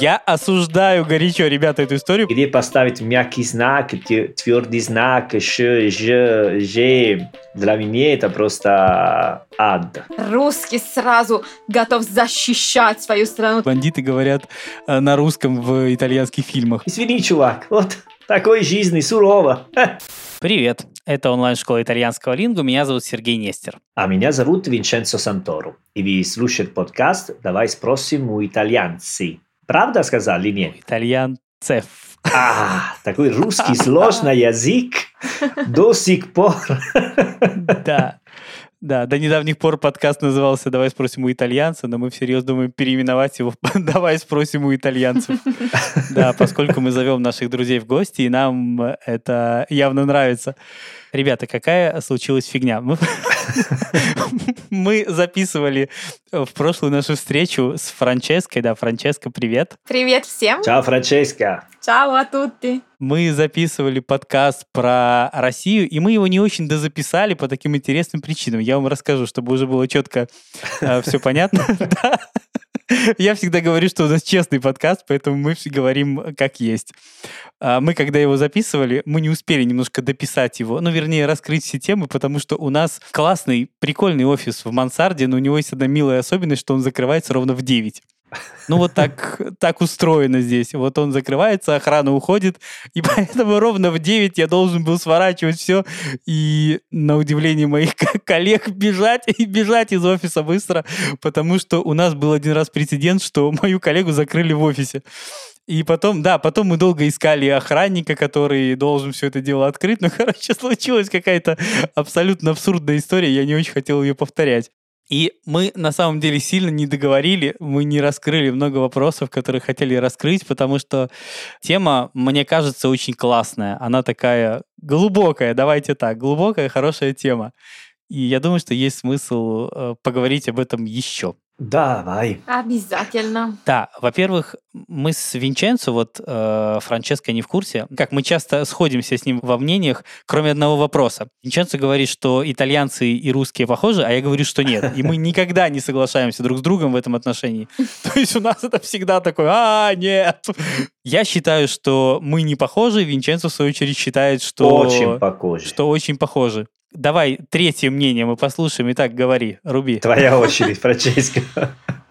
Я осуждаю горячо, ребята, эту историю. Где поставить мягкий знак, твердый знак, ш, ж, ж. Для меня это просто ад. Русский сразу готов защищать свою страну. Бандиты говорят э, на русском в итальянских фильмах. Извини, чувак, вот такой жизни сурово. Привет, это онлайн-школа итальянского лингу, меня зовут Сергей Нестер. А меня зовут Винченцо Санторо, и вы слушаете подкаст «Давай спросим у итальянцы». Правда сказал или нет? Итальянцев. А, такой русский сложный язык до сих пор. Да. Да, до недавних пор подкаст назывался «Давай спросим у итальянца», но мы всерьез думаем переименовать его в «Давай спросим у итальянцев». Да, поскольку мы зовем наших друзей в гости, и нам это явно нравится. Ребята, какая случилась фигня? Мы, записывали в прошлую нашу встречу с Франческой. Да, Франческа, привет. Привет всем. Чао, Франческа. Чао а тутти. Мы записывали подкаст про Россию, и мы его не очень дозаписали по таким интересным причинам. Я вам расскажу, чтобы уже было четко э, все понятно. Я всегда говорю, что у нас честный подкаст, поэтому мы все говорим как есть. А мы, когда его записывали, мы не успели немножко дописать его, ну, вернее, раскрыть все темы, потому что у нас классный, прикольный офис в мансарде, но у него есть одна милая особенность, что он закрывается ровно в 9. Ну вот так, так устроено здесь. Вот он закрывается, охрана уходит, и поэтому ровно в 9 я должен был сворачивать все и, на удивление моих коллег, бежать и бежать из офиса быстро, потому что у нас был один раз прецедент, что мою коллегу закрыли в офисе. И потом, да, потом мы долго искали охранника, который должен все это дело открыть. Но, короче, случилась какая-то абсолютно абсурдная история. Я не очень хотел ее повторять. И мы на самом деле сильно не договорили, мы не раскрыли много вопросов, которые хотели раскрыть, потому что тема, мне кажется, очень классная. Она такая глубокая, давайте так, глубокая, хорошая тема. И я думаю, что есть смысл э, поговорить об этом еще. Давай. Обязательно. Да, во-первых, мы с Винченцо, вот э, Франческо не в курсе, как мы часто сходимся с ним во мнениях, кроме одного вопроса. Винченцо говорит, что итальянцы и русские похожи, а я говорю, что нет. И мы никогда не соглашаемся друг с другом в этом отношении. То есть у нас это всегда такое, а, нет. Я считаю, что мы не похожи, Винченцо, в свою очередь, считает, что... Очень похожи. Что очень похожи. Давай третье мнение мы послушаем. Итак, говори, руби. Твоя очередь, Франческа.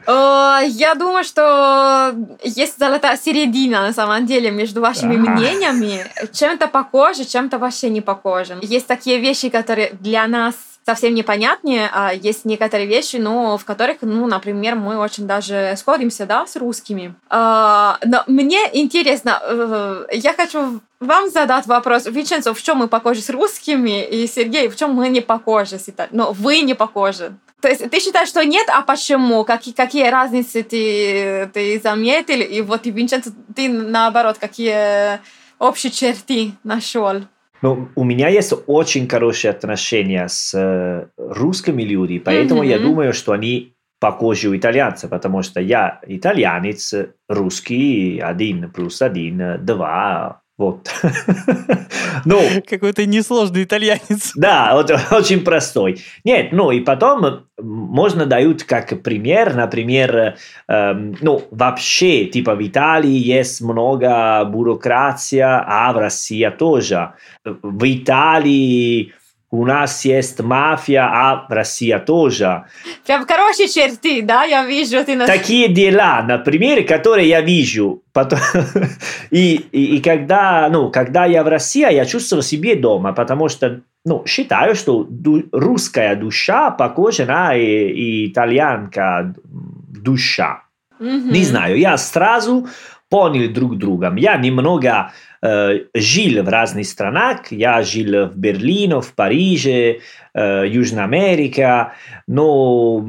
Я думаю, что есть золотая середина на самом деле между вашими мнениями. Чем-то похоже, чем-то вообще не похоже. Есть такие вещи, которые для нас совсем непонятнее, а есть некоторые вещи, но в которых, ну, например, мы очень даже сходимся, да, с русскими. А, но мне интересно, э, я хочу вам задать вопрос. Виченцо, в чем мы похожи с русскими? И Сергей, в чем мы не похожи с итальянцами? Но вы не похожи. То есть ты считаешь, что нет, а почему? Какие, какие разницы ты, ты заметил? И вот, Винченцо, ты наоборот, какие общие черты нашел? Ну, у меня есть очень хорошие отношения с э, русскими людьми, поэтому mm-hmm. я думаю, что они похожи у итальянцев, потому что я итальянец, русский, один плюс один, два, вот. ну, Какой-то несложный итальянец. Да, вот, очень простой. Нет, ну и потом можно дают как пример, например, эм, ну вообще, типа в Италии есть много бюрократия, а в России тоже. В Италии у нас есть мафия, а Россия тоже. Прям хорошие черты, да, я вижу. Ты нас... Такие дела, например, которые я вижу. Потом... и, и, и когда, ну, когда я в России, я чувствую себе дома, потому что ну, считаю, что ду- русская душа похожа на и, и итальянка душа. Mm-hmm. Не знаю, я сразу понял друг друга. Я немного э, жил в разных странах. Я жил в Берлине, в Париже, э, Южная Америка. Но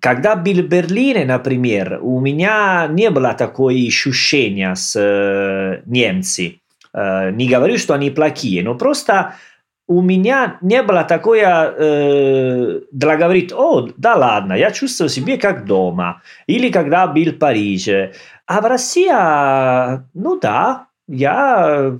когда был в Берлине, например, у меня не было такое ощущения с э, немцами. Э, не говорю, что они плохие, но просто у меня не было такое, э, для говорить, о, да ладно, я чувствую себя как дома. Или когда был в Париже. А в России, ну да, я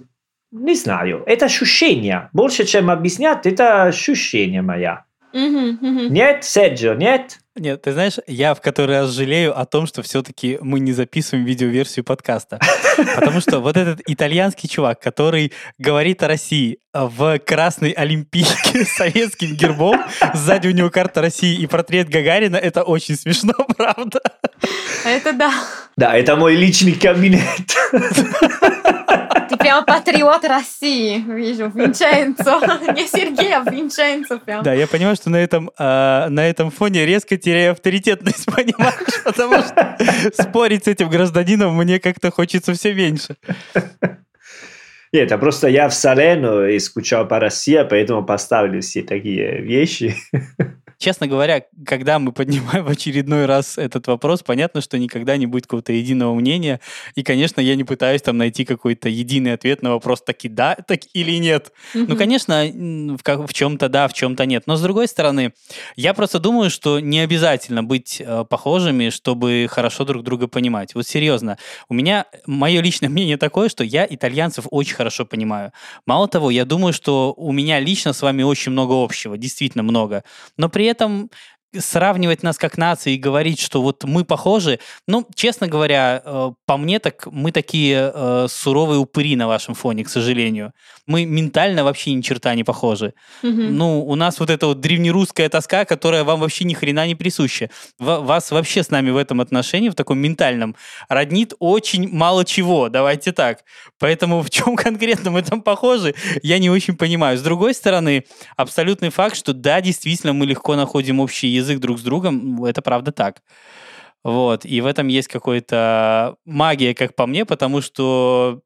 не знаю. Это ощущение. Больше, чем объяснять, это ощущение моя. Мгм, мгм. Нет, Серджио, нет? Нет, ты знаешь, я в который раз жалею о том, что все-таки мы не записываем видеоверсию подкаста. Потому что вот этот итальянский чувак, который говорит о России в красной олимпийке с советским гербом, сзади у него карта России и портрет Гагарина, это очень смешно, правда? Это да. Да, это мой личный кабинет. Ты прямо патриот России, вижу, Винченцо. Не Сергей, а Винченцо прям. Да, я понимаю, что на этом, а, на этом фоне резко теряю авторитетность, понимаешь? Потому что спорить с этим гражданином мне как-то хочется все меньше. Нет, это просто я в Салену и скучал по России, поэтому поставили все такие вещи. Честно говоря, когда мы поднимаем в очередной раз этот вопрос, понятно, что никогда не будет какого-то единого мнения. И, конечно, я не пытаюсь там найти какой-то единый ответ на вопрос таки да, так или нет. Ну, конечно, в, как- в чем-то да, в чем-то нет. Но с другой стороны, я просто думаю, что не обязательно быть э, похожими, чтобы хорошо друг друга понимать. Вот серьезно, у меня мое личное мнение такое, что я итальянцев очень хорошо понимаю. Мало того, я думаю, что у меня лично с вами очень много общего, действительно много. Но при этом сравнивать нас как нации и говорить, что вот мы похожи, ну, честно говоря, э, по мне так мы такие э, суровые упыри на вашем фоне, к сожалению. Мы ментально вообще ни черта не похожи. Мгм. Ну, у нас вот эта вот древнерусская тоска, которая вам вообще ни хрена не присуща. Ва- Вас вообще с нами в этом отношении, в таком ментальном, роднит очень мало чего, давайте так. Поэтому в чем конкретно мы там похожи, я не очень понимаю. С другой стороны, абсолютный факт, что да, действительно, мы легко находим общий язык друг с другом, это правда так. Вот, и в этом есть какая-то магия, как по мне, потому что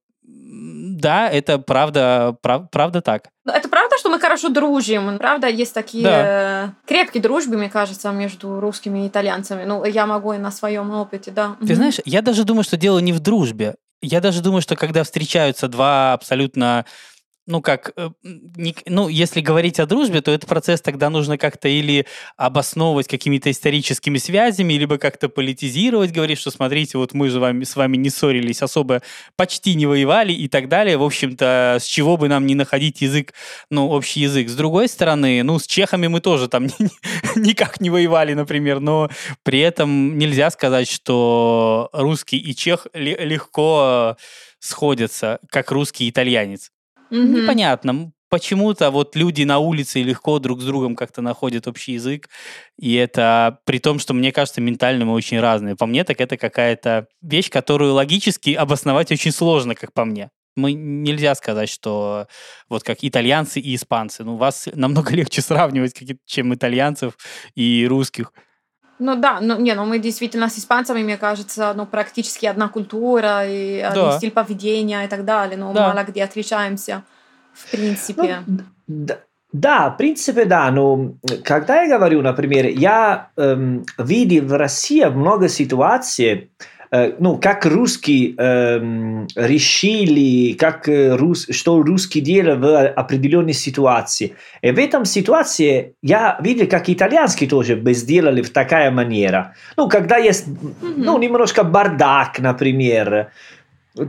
да, это правда, прав- правда так. Ну, Это правда, что мы хорошо дружим? Правда, есть такие э, крепкие дружбы, мне кажется, между русскими и итальянцами. Ну, я могу и на своем опыте, да. Ты знаешь, я даже думаю, что дело не в дружбе. Я даже думаю, что когда встречаются два абсолютно ну как, э, ну если говорить о дружбе, то этот процесс тогда нужно как-то или обосновывать какими-то историческими связями, либо как-то политизировать, говорить, что смотрите, вот мы же вами, с вами не ссорились, особо почти не воевали и так далее. В общем-то, с чего бы нам не находить язык, ну, общий язык. С другой стороны, ну, с чехами мы тоже там ни- ни- никак не воевали, например, но при этом нельзя сказать, что русский и чех ле- легко сходятся, как русский и итальянец. Мгм. Непонятно. Почему-то вот люди на улице легко друг с другом как-то находят общий язык, и это при том, что, мне кажется, ментально мы очень разные. По мне, так это какая-то вещь, которую логически обосновать очень сложно, как по мне. Мы нельзя сказать, что вот как итальянцы и испанцы. Ну, вас намного легче сравнивать, чем итальянцев и русских. Ну да, ну не, ну мы действительно с испанцами, мне кажется, ну практически одна культура и один Да. стиль поведения и так далее, но Да. мало где отличаемся, в принципе. Ну, да, да, в принципе, да. Но когда я говорю, например, я эм, видел в России много ситуаций, э, ну, как русские эм, решили, как э, рус, что русские делали в определенной ситуации. И в этом ситуации я видел, как итальянские тоже бы сделали в такая манера. Ну, когда есть, ну, немножко бардак, например.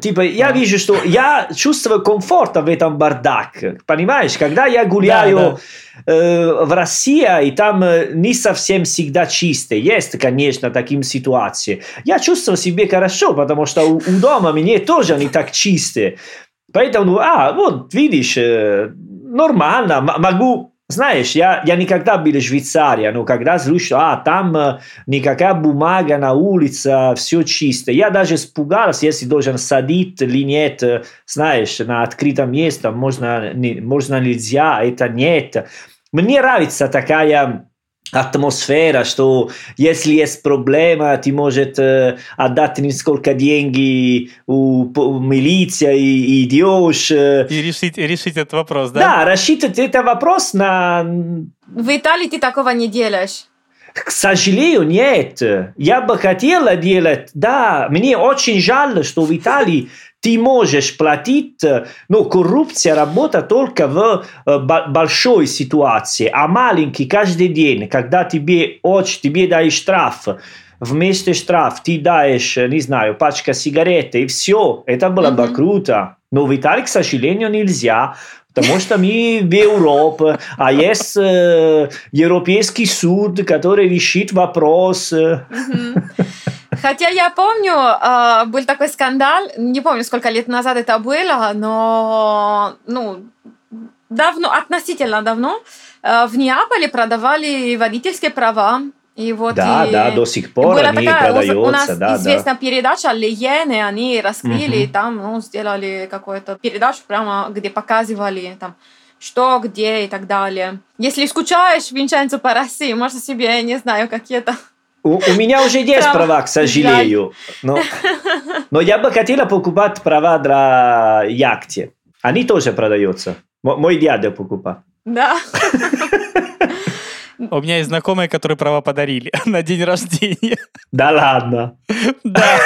Типа, я Да. вижу, что я чувствую комфорт в этом бардаке. Понимаешь, когда я гуляю Да, э, в России, и там э, не совсем всегда чисто. Есть, конечно, такие ситуации. Я чувствую себя хорошо, потому что у, у дома мне тоже не так чисто. Поэтому, а, вот, видишь, э, нормально, могу... Знаешь, я, я никогда был в Швейцарии, но когда слышу, а, там э, никакая бумага на улице, все чисто. Я даже испугался, если должен садить или нет, э, знаешь, на открытом месте, можно, можно нельзя, это нет. Мне нравится такая атмосфера, что если есть проблема, ты можешь э, отдать несколько денег у, по- милиции и идешь. э. И решить, решить этот вопрос, да? Да, рассчитывать это вопрос на... В Италии ты такого не делаешь. К сожалению, нет. Я бы хотела делать, да, мне очень жаль, что в Италии ты можешь платить, но коррупция работает только в бо- большой ситуации, а маленький каждый день, когда тебе очень, тебе даешь штраф, вместо штраф ты даешь, не знаю, пачка сигарет и все, это было бы Мгм. круто. Но в Италии, к сожалению, нельзя, Потому что мы в Европе, а есть э, Европейский суд, который решит вопрос. э. Хотя я помню, э, был такой скандал, не помню, сколько лет назад это было, но ну, давно, относительно давно, э, в Неаполе продавали водительские права. И вот Да, и да, до сих пор была они такая, у- у продаются, нас да, да. известная передача «Легены», они раскрыли, и там ну, сделали какую-то передачу прямо, где показывали там, что, где и так далее. Если скучаешь, Винченцо, по России, можно себе, не знаю, какие-то... У, у меня уже есть Права. права, к сожалению. Но, но я бы хотела покупать права для яхты. Они тоже продаются. Мо- Мой дядя покупал. Да. У меня есть знакомые, которые права подарили на день рождения. Да ладно. Да.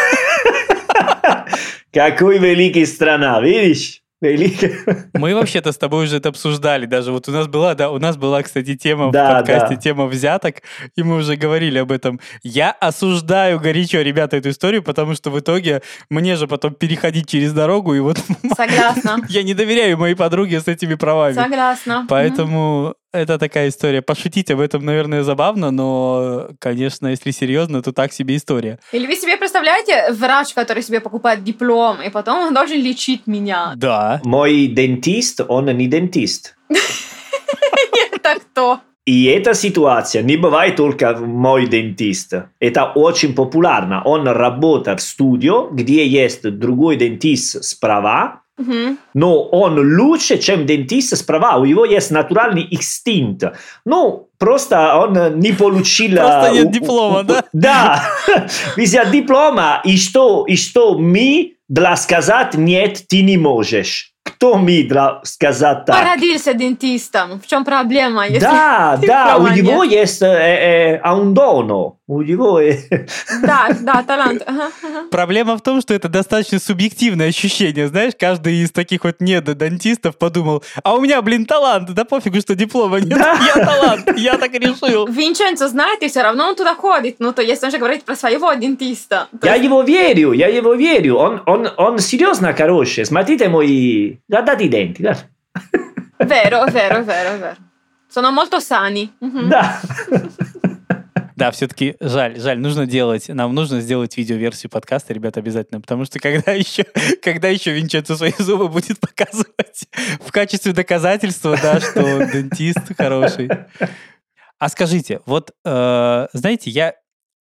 Какой великий страна, видишь? Мы вообще-то с тобой уже это обсуждали. Даже вот у нас была, да, у нас была, кстати, тема Да, в подкасте, да. тема взяток, и мы уже говорили об этом. Я осуждаю горячо, ребята, эту историю, потому что в итоге мне же потом переходить через дорогу, и вот Согласна. я не доверяю моей подруге с этими правами. Согласна. Поэтому это такая история. Пошутить об этом, наверное, забавно, но, конечно, если серьезно, то так себе история. Или вы себе представляете врач, который себе покупает диплом, и потом он должен лечить меня? Да. Мой дентист, он не дентист. Это кто? И эта ситуация не бывает только мой дентист. Это очень популярно. Он работает в студию, где есть другой дентист справа, Мгм. но он лучше, чем дентист справа. У него есть натуральный инстинкт. Ну, просто он не получил... Просто э, нет диплома, да? Да. Без диплома. И что, и что мы для сказать нет, ты не можешь. Кто мы для сказать так? Родился дентистом. В чем проблема? если Да, да, у него есть э, э, un dono. У него... э, Да, да, талант. Ага, ага. Проблема в том, что это достаточно субъективное ощущение. Знаешь, каждый из таких вот недодантистов подумал, а у меня, блин, талант, да пофигу, что диплома нет, Да. я талант, я так решил. Винченцо знает, и все равно он туда ходит. Ну, то есть он же говорит про своего дентиста. То Я есть- его верю, я его верю. Он, он, он серьезно хороший. Смотрите мои... Guardate i denti. guarda. Vero, vero, vero, vero. Sono molto sani. Мгм. Да. Да, все-таки жаль, жаль, нужно делать, нам нужно сделать видеоверсию подкаста, ребята, обязательно, потому что когда еще, когда еще Винченцо свои зубы будет показывать в качестве доказательства, да, что дентист хороший. А скажите, вот, э, знаете, я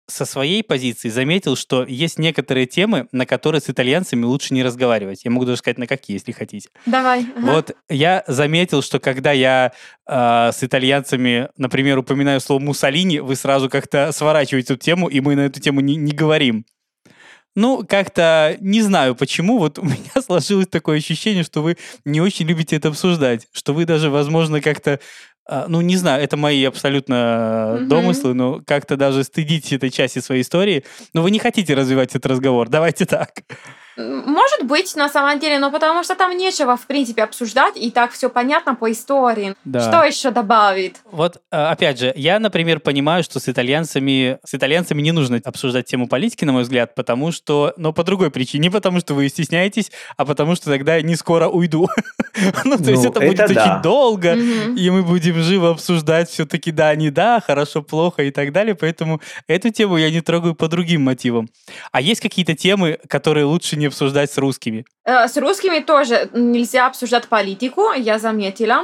со своей позиции заметил, что есть некоторые темы, на которые с итальянцами лучше не разговаривать. Я могу даже сказать, на какие, если хотите. Давай. ага. Вот я заметил, что когда я э, с итальянцами, например, упоминаю слово Муссолини, вы сразу как-то сворачиваете эту тему, и мы на эту тему не, не говорим. Ну, как-то не знаю почему, вот у меня сложилось такое ощущение, что вы не очень любите это обсуждать, что вы даже, возможно, как-то, ну, не знаю, это мои абсолютно Мгм. домыслы, но как-то даже стыдитесь этой части своей истории, но вы не хотите развивать этот разговор, давайте так. Может быть, на самом деле, но потому что там нечего, в принципе, обсуждать, и так все понятно по истории. Да. Что еще добавить? Вот, э, опять же, я, например, понимаю, что с итальянцами, с итальянцами не нужно обсуждать тему политики, на мой взгляд, потому что, но по другой причине, не потому что вы стесняетесь, а потому что тогда я не скоро уйду. Ну, то есть Ну, это будет очень долго, и мы будем живо обсуждать все-таки да, не да, хорошо, плохо и так далее, поэтому эту тему я не трогаю по другим мотивам. А есть какие-то темы, которые лучше не обсуждать с русскими? Э, С русскими тоже нельзя обсуждать политику, я заметила.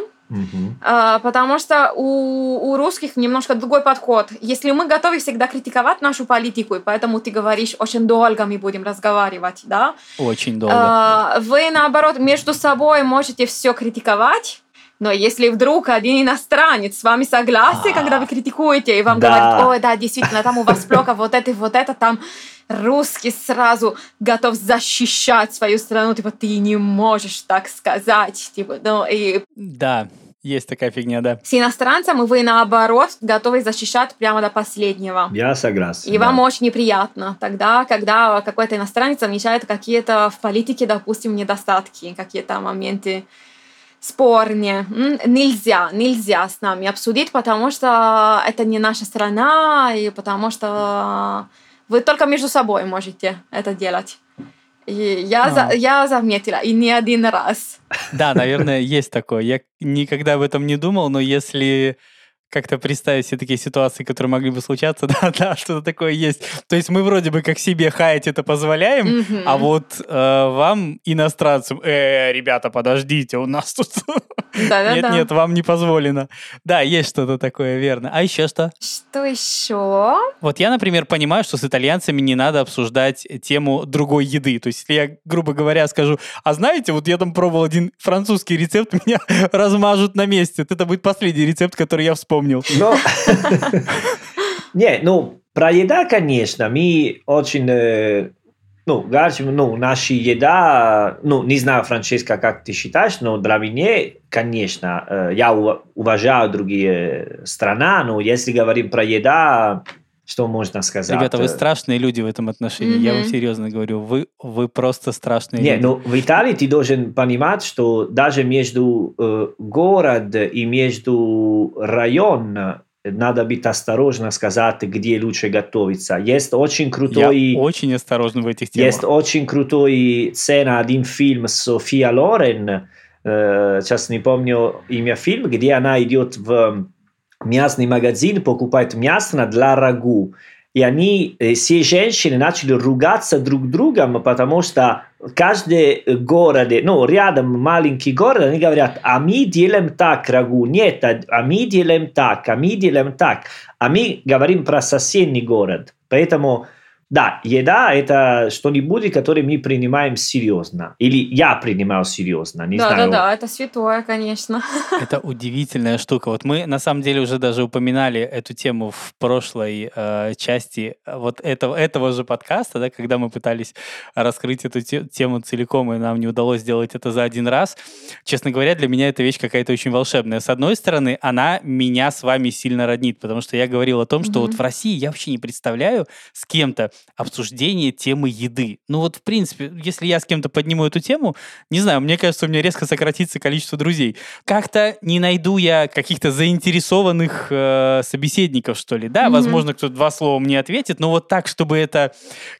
А, Потому что у, у русских немножко другой подход. Если мы готовы всегда критиковать нашу политику, и поэтому ты говоришь, очень долго мы будем разговаривать, да? Очень долго. А, Вы, наоборот, между собой можете все критиковать, но если вдруг один иностранец с вами согласен, когда вы критикуете, и вам Да. говорит, ой, да, действительно, там у вас плохо, вот это, вот это, там русский сразу готов защищать свою страну, типа, ты не можешь так сказать, типа, ну, и Да, есть такая фигня, да. с иностранцем вы, наоборот, готовы защищать прямо до последнего. Я согласен. И да. вам очень неприятно тогда, когда какой-то иностранец замечает какие-то в политике, допустим, недостатки, какие-то моменты спорные. Нельзя, нельзя с нами обсудить, потому что это не наша страна, и потому что вы только между собой можете это делать. И я, за, А. я заметила, и не один раз. Да, наверное, есть такое. Я никогда об этом не думал, но если как-то представить все такие ситуации, которые могли бы случаться, да, да, что-то такое есть. То есть мы вроде бы как себе хаять это позволяем, Мгм. а вот э, вам, иностранцам, э, ребята, подождите, у нас тут... Нет, нет, вам не позволено. Да, есть что-то такое, верно. А еще что? Что еще? Вот я, например, понимаю, что с итальянцами не надо обсуждать тему другой еды. То есть, если я, грубо говоря, скажу, а знаете, вот я там пробовал один французский рецепт, меня размажут на месте. Это будет последний рецепт, который я вспомнил. Но... Не, ну, про еда, конечно, мы очень... э, Ну, говорим, ну, наша еда, ну, не знаю, Франческа, как ты считаешь, но для меня, конечно, э, я ува- уважаю другие страны, но если говорим про еда, что можно сказать? Ребята, вы Э, страшные люди в этом отношении. Я вам серьезно говорю. Вы, вы просто страшные Не, люди. ну в Италии ты должен понимать, что даже между э, город и между район надо быть осторожно сказать, где лучше готовиться. Есть очень крутой... Я очень осторожен в этих темах. Есть очень крутой сцена, один фильм с София Лорен, э, сейчас не помню имя фильма, где она идет в мясный магазин, покупает мясо для рагу. И они, э, все женщины начали ругаться друг другом, потому что каждый город, ну, рядом маленький город, они говорят, а мы делаем так рагу, нет, а- а мы делаем так, а мы делаем так. А мы говорим про соседний город. Поэтому, да, еда – это что-нибудь, которое мы принимаем серьезно. Или я принимаю серьезно, не знаю. Да-да-да, это святое, конечно. Это удивительная штука. Вот мы на самом деле уже даже упоминали эту тему в прошлой э, части вот этого, этого же подкаста, да, когда мы пытались раскрыть эту те- тему целиком, и нам не удалось сделать это за один раз. Честно говоря, для меня эта вещь какая-то очень волшебная. С одной стороны, она меня с вами сильно роднит, потому что я говорил о том, что Мгм. вот в России я вообще не представляю с кем-то обсуждение темы еды. Ну вот, в принципе, если я с кем-то подниму эту тему, не знаю, мне кажется, у меня резко сократится количество друзей. Как-то не найду я каких-то заинтересованных э, собеседников, что ли. Да, Мгм. возможно, кто два слова мне ответит, но вот так, чтобы это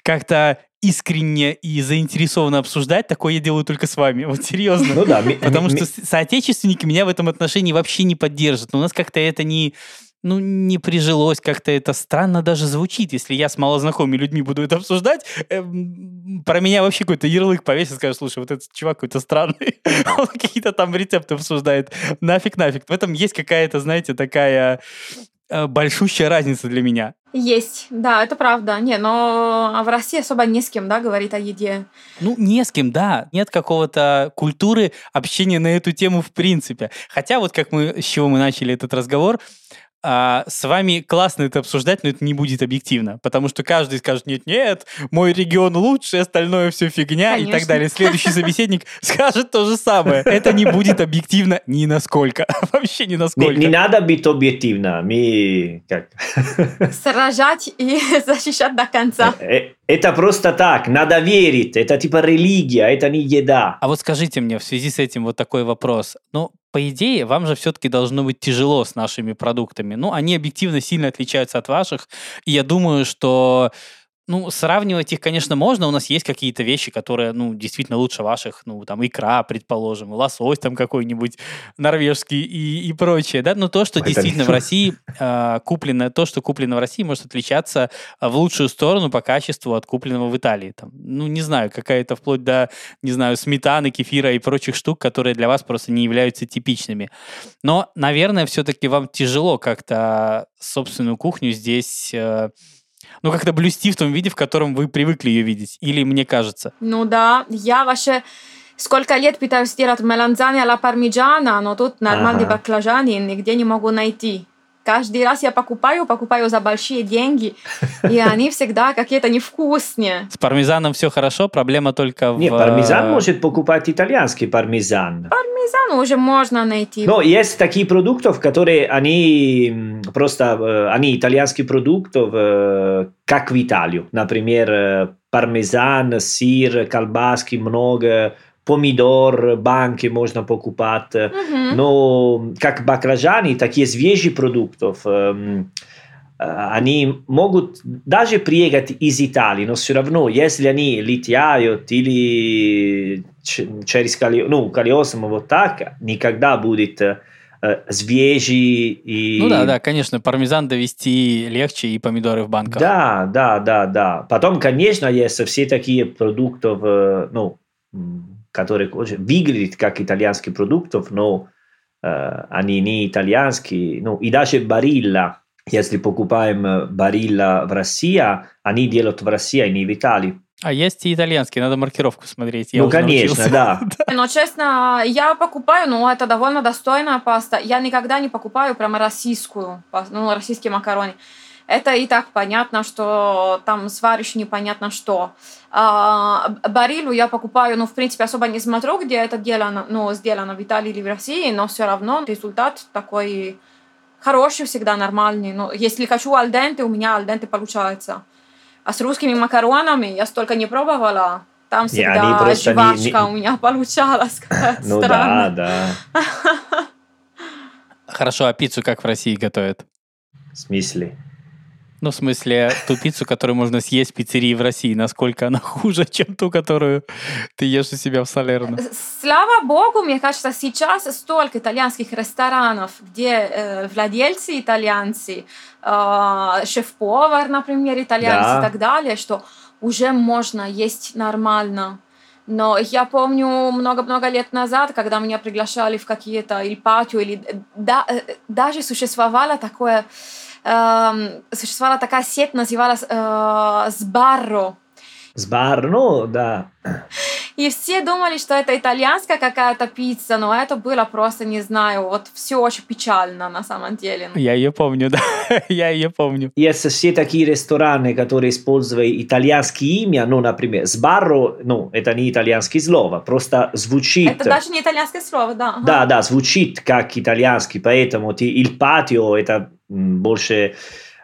как-то искренне и заинтересованно обсуждать, такое я делаю только с вами. Вот серьезно. Ну да, Потому что соотечественники меня в этом отношении вообще не поддержат. Но у нас как-то это не, ну, не прижилось, как-то это странно даже звучит. Если я с малознакомыми людьми буду это обсуждать, эм, про меня вообще какой-то ярлык повесит, скажет, слушай, вот этот чувак какой-то странный, он какие-то там рецепты обсуждает. Нафиг, нафиг. В этом есть какая-то, знаете, такая э, большущая разница для меня. Есть, да, это правда. Не, но а в России особо не с кем, да, говорить о еде. Ну, не с кем, да. Нет какого-то культуры общения на эту тему в принципе. Хотя вот как мы, с чего мы начали этот разговор, а, с вами классно это обсуждать, но это не будет объективно, потому что каждый скажет, нет-нет, мой регион лучше, остальное все фигня и так Конечно. далее. Следующий собеседник скажет то же самое. Это не будет объективно ни насколько. Вообще ни не, насколько. не надо быть объективно. Мы, как, Сражать и защищать до конца. Э, Это просто так, надо верить. Это типа религия, это не еда. А вот скажите мне в связи с этим вот такой вопрос. Ну, по идее, вам же все-таки должно быть тяжело с нашими продуктами. Ну, они объективно сильно отличаются от ваших. И я думаю, что ну, сравнивать их, конечно, можно. У нас есть какие-то вещи, которые, ну, действительно лучше ваших. Ну, там, икра, предположим, лосось там какой-нибудь норвежский и, и прочее, да. Но то, что Это действительно в России э, куплено, то, что куплено в России, может отличаться а, в лучшую сторону по качеству от купленного в Италии. Там, ну, не знаю, какая-то вплоть до, не знаю, сметаны, кефира и прочих штук, которые для вас просто не являются типичными. Но, наверное, все-таки вам тяжело как-то собственную кухню здесь, э, ну, как-то блюсти в том виде, в котором вы привыкли ее видеть. Или мне кажется. Ну да, я вообще сколько лет пытаюсь сделать меланзани а пармиджана, но тут нормальные Ага. баклажаны нигде не могу найти. Каждый раз я покупаю, покупаю за большие деньги, и они всегда какие-то невкусные. С пармезаном все хорошо, проблема только в... Не, пармезан э, может покупать итальянский пармезан. Пармезан уже можно найти. Но есть такие продукты, которые они просто, э, они итальянские продукты, э, как в Италию. Например, пармезан, сыр, колбаски много, помидор, банки можно покупать. Мгм. Но как баклажаны, такие свежие продуктов, эм, они могут даже приехать из Италии, но все равно, если они летают или через колесо, ну, колесом вот так, никогда будет свежий и... Ну да, да, конечно, пармезан довести легче и помидоры в банках. Да, да, да, да. Потом, конечно, есть все такие продукты, ну, которые выглядят как итальянские продукты, но э, они не итальянские. Ну, и даже барилла, если покупаем барилла в России, они делают в России, а не в Италии. А есть и итальянские, надо маркировку смотреть. Я ну, конечно, да. Но, честно, я покупаю, ну, это довольно достойная паста. Я никогда не покупаю прямо российскую, ну, российские макароны. Это и так понятно, что там сваришь непонятно что. А, барилу я покупаю, ну, в принципе, особо не смотрю, где это делано, ну, сделано в Италии или в России, но все равно результат такой хороший всегда, нормальный. Но если хочу альденте, у меня альденте получается. А с русскими макаронами я столько не пробовала. Там всегда не, жвачка не, не... у меня получалась. Ну да, да. Хорошо, а пиццу как в России готовят? В смысле? Ну, в смысле, ту пиццу, которую можно съесть в пиццерии в России, насколько она хуже, чем ту, которую ты ешь у себя в Салерно? Слава богу, мне кажется, сейчас столько итальянских ресторанов, где э, владельцы итальянцы, э, шеф-повар, например, итальянцы да. и так далее, что уже можно есть нормально. Но я помню много-много лет назад, когда меня приглашали в какие-то или патио, или да, э, даже существовало такое существовала такая сеть, называлась э, Сбарро. Сбарро, да. И все думали, что это итальянская какая-то пицца, но это было просто, не знаю, вот все очень печально на самом деле. Я ее помню, да, я ее помню. Есть все такие рестораны, которые используют итальянские имя, ну, например, Сбарро, ну, это не итальянское слово, просто звучит... Это даже не итальянское слово, да. Да, да, звучит как итальянский, поэтому ты, il patio это больше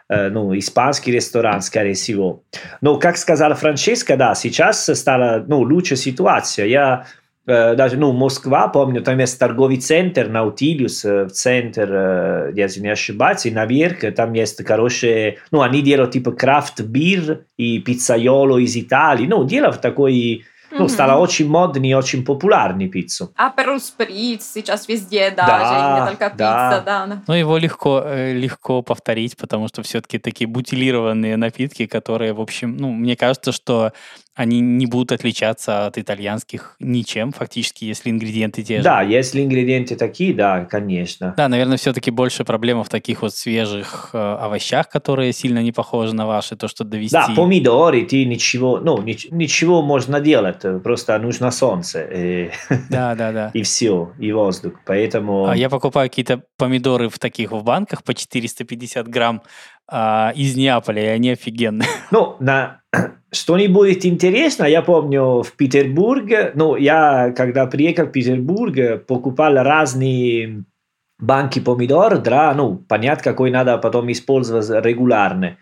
ну, испанский ресторан, скорее всего. Но, как сказала Франческа, да, сейчас стала ну, лучше ситуация. Я даже, ну, Москва, помню, там есть торговый центр, Наутилус, центр, если не ошибаюсь, и наверх там есть хорошие, ну, они делают типа craft beer и пиццайоло из Италии, ну, делают такой ну, очень модной и очень популярной пиццу. Аперол Сприц сейчас везде даже, да, и не только пицца, да. да. Ну, его легко, э, легко повторить, потому что все-таки такие бутилированные напитки, которые, в общем, ну, мне кажется, что они не будут отличаться от итальянских ничем, фактически, если ингредиенты те же. Да, если ингредиенты такие, да, конечно. Да, наверное, все-таки больше проблема в таких вот свежих э, овощах, которые сильно не похожи на ваши, то, что довести. Да, помидоры, ты ничего, ну, ничего можно делать, просто нужно солнце. И, да, да, да. И все, и воздух, поэтому... А я покупаю какие-то помидоры в таких в банках по 450 грамм а, из Неаполя, и они офигенные. Ну, на что-нибудь интересно, я помню в Петербурге, ну, я когда приехал в Петербург, покупал разные банки помидор, да, ну, понятно, какой надо потом использовать регулярно.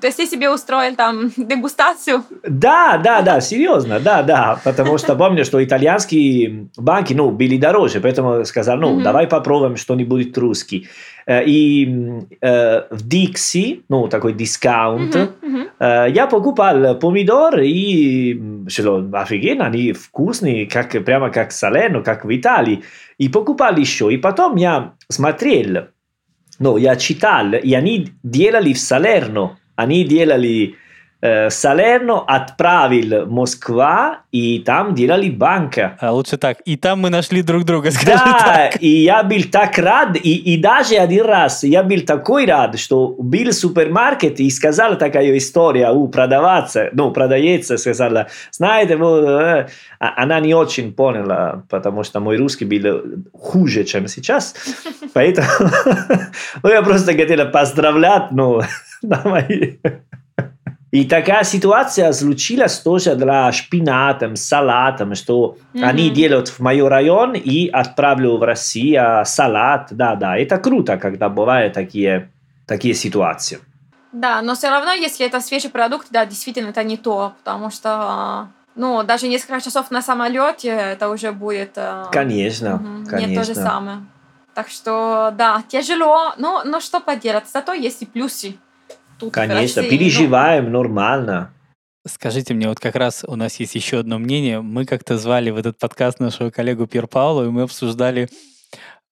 То есть ты себе устроил там дегустацию? Да, да, да, серьезно, да, да, потому что помню, что итальянские банки, ну, были дороже, поэтому сказал, ну, mm-hmm. давай попробуем что-нибудь русский. Э, и э, в Dixie, ну, такой дискаунт, mm-hmm, mm-hmm. Э, я покупал помидор и что, офигенно, они вкусные, как, прямо как Салерно, как в Италии. И покупал еще. И потом я смотрел, ну, я читал, и они делали в Салерно, они делали Э, Салерно отправил Москва, и там делали банка. А лучше так. И там мы нашли друг друга, скажи Да, так. и я был так рад, и, и даже один раз я был такой рад, что был супермаркет и сказал такая история у продавца, ну, продавец сказала, знаете, э, она не очень поняла, потому что мой русский был хуже, чем сейчас, поэтому я просто хотела поздравлять, ну, на мои и такая ситуация случилась тоже для шпинатом, салатом, что mm-hmm. они делают в мой район и отправлю в Россию салат. Да, да, это круто, когда бывают такие, такие ситуации. Да, но все равно, если это свежий продукт, да, действительно, это не то, потому что ну, даже несколько часов на самолете это уже будет... Э, конечно, угу, конечно. Не то же самое. Так что, да, тяжело, но, но что поделать, зато есть и плюсы. Тут Конечно, в России, ну, переживаем нормально. Скажите мне, вот как раз у нас есть еще одно мнение. Мы как-то звали в этот подкаст нашего коллегу Пьер Паулу, и мы обсуждали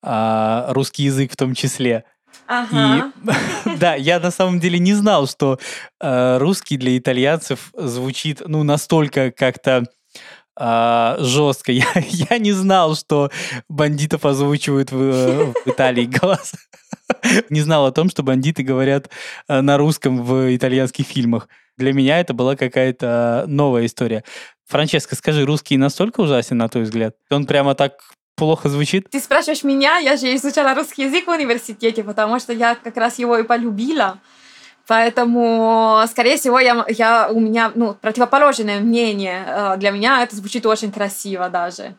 а, русский язык в том числе. Ага. И да, я на самом деле не знал, что э, русский для итальянцев звучит ну настолько как-то э, жестко. Я, я не знал, что бандитов озвучивают в, в Италии голос. Не знал о том, что бандиты говорят э, на русском в итальянских фильмах. Для меня это была какая-то новая история. Франческа, скажи, русский настолько ужасен, на твой взгляд? Он прямо так плохо звучит? Ты спрашиваешь меня, я же изучала русский язык в университете, потому что я как раз его и полюбила. Поэтому, скорее всего, я, я, у меня ну, противоположное мнение. Э, Для меня это звучит очень красиво даже.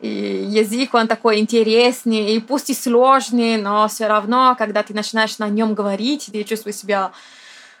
И язык, он такой интересный, и пусть и сложный, но все равно, когда ты начинаешь на нем говорить, ты чувствуешь себя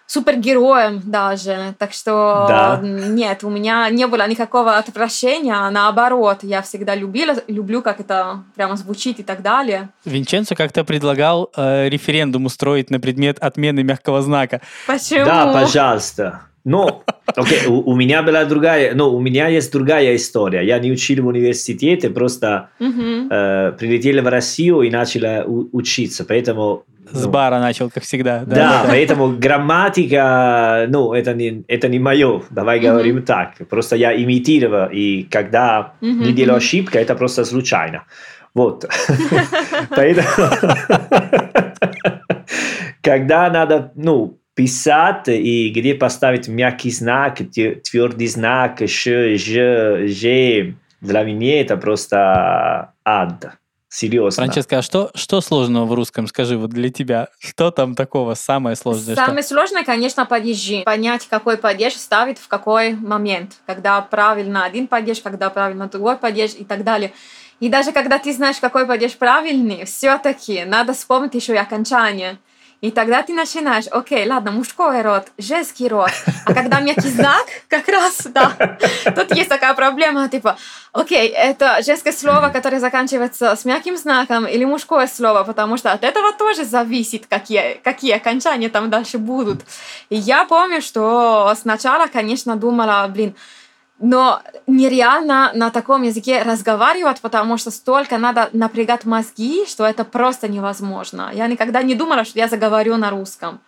супергероем даже. Так что Да. нет, у меня не было никакого отвращения, а наоборот, я всегда любила, люблю, как это прямо звучит и так далее. Винченцо как-то предлагал э, референдум устроить на предмет отмены мягкого знака. Почему? Да, пожалуйста. Ну, окей, у, у меня была другая, ну, у меня есть другая история. Я не учил в университете, просто Мгм. э, прилетел в Россию и начал у- учиться, поэтому... С ну, бара начал, как всегда. Да, поэтому грамматика, ну, это не, это не мое, давай Мгм. говорим так. Просто я имитировал, и когда Мгм, не делаю мгм. ошибку, это просто случайно. Вот. Поэтому, когда надо, ну, писать, и где поставить мягкий знак, твердый знак, ш, ж, ж, для меня это просто ад. Серьезно. Франческа, а что, что сложного в русском? Скажи, вот для тебя, что там такого самое сложное? что? Самое сложное, конечно, падежи. Понять, какой падеж ставить в какой момент. Когда правильно один падеж, когда правильно другой падеж и так далее. И даже когда ты знаешь, какой падеж правильный, все-таки надо вспомнить еще и окончание. И тогда ты начинаешь, окей, ладно, мужской род, женский род. А когда мягкий знак, как раз, да, тут есть такая проблема, типа, окей, это женское слово, которое заканчивается с мягким знаком, или мужское слово, потому что от этого тоже зависит, какие, какие окончания там дальше будут. И я помню, что сначала, конечно, думала, блин, но нереально на таком языке разговаривать, потому что столько надо напрягать мозги, что это просто невозможно. Я никогда не думала, что я заговорю на русском.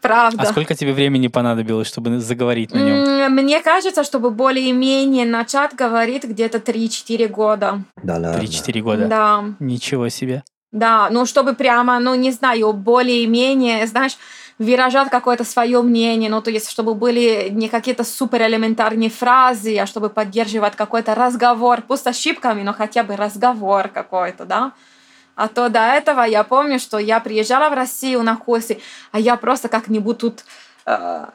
Правда. А сколько тебе времени понадобилось, чтобы заговорить на нем? Мне кажется, чтобы более-менее начать говорить где-то 3-4 года. Да ладно. 3-4 года. Да, Ничего себе. да, ну чтобы прямо, ну не знаю, более-менее, знаешь, выражать какое-то свое мнение, ну то есть чтобы были не какие-то супер элементарные фразы, а чтобы поддерживать какой-то разговор, пусть с ошибками, но хотя бы разговор какой-то, да. А то до этого я помню, что я приезжала в Россию на курсы, а я просто как-нибудь тут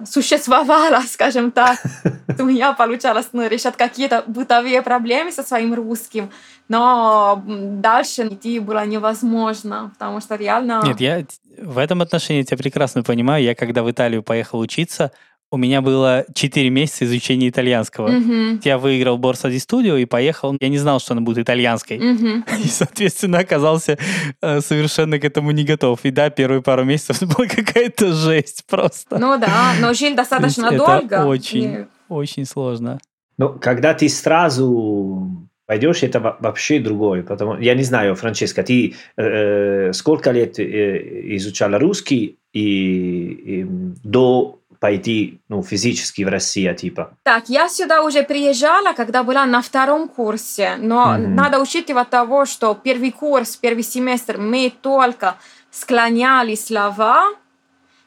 существовала, скажем так. У меня получалось ну, решать какие-то бытовые проблемы со своим русским, но дальше идти было невозможно, потому что реально... Нет, я в этом отношении тебя прекрасно понимаю. Я когда в Италию поехал учиться, у меня было 4 месяца изучения итальянского. Мгм. Я выиграл Борса ди Студио и поехал. Я не знал, что она будет итальянской. Мгм. И, соответственно, оказался э, совершенно к этому не готов. И да, первые пару месяцев это была какая-то жесть просто. Ну да, но жил достаточно долго. Это очень, и- очень сложно. Ну, когда ты сразу пойдешь, это во- вообще другое. Потому, я не знаю, Франческа, ты э, сколько лет э, изучала русский и, и до пойти ну, физически в Россию, типа? Так, я сюда уже приезжала, когда была на втором курсе, но Мгм. надо учитывать того, что первый курс, первый семестр мы только склоняли слова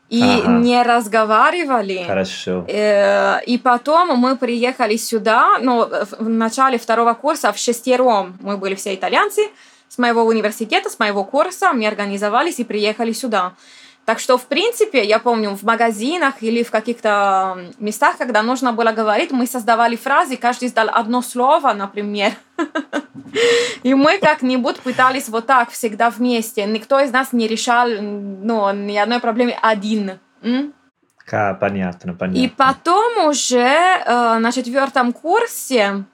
и Ага. не разговаривали. Хорошо. Э, И потом мы приехали сюда, ну, в в начале второго курса в шестером. Мы были все итальянцы с моего университета, с моего курса. Мы организовались и приехали сюда. Так что, в принципе, я помню, в магазинах или в каких-то местах, когда нужно было говорить, мы создавали фразы, каждый сдал одно слово, например. И мы как-нибудь пытались вот так всегда вместе. Никто из нас не решал ну, ни одной проблемы один. Ка- понятно, понятно. И потом уже э, на четвертом курсе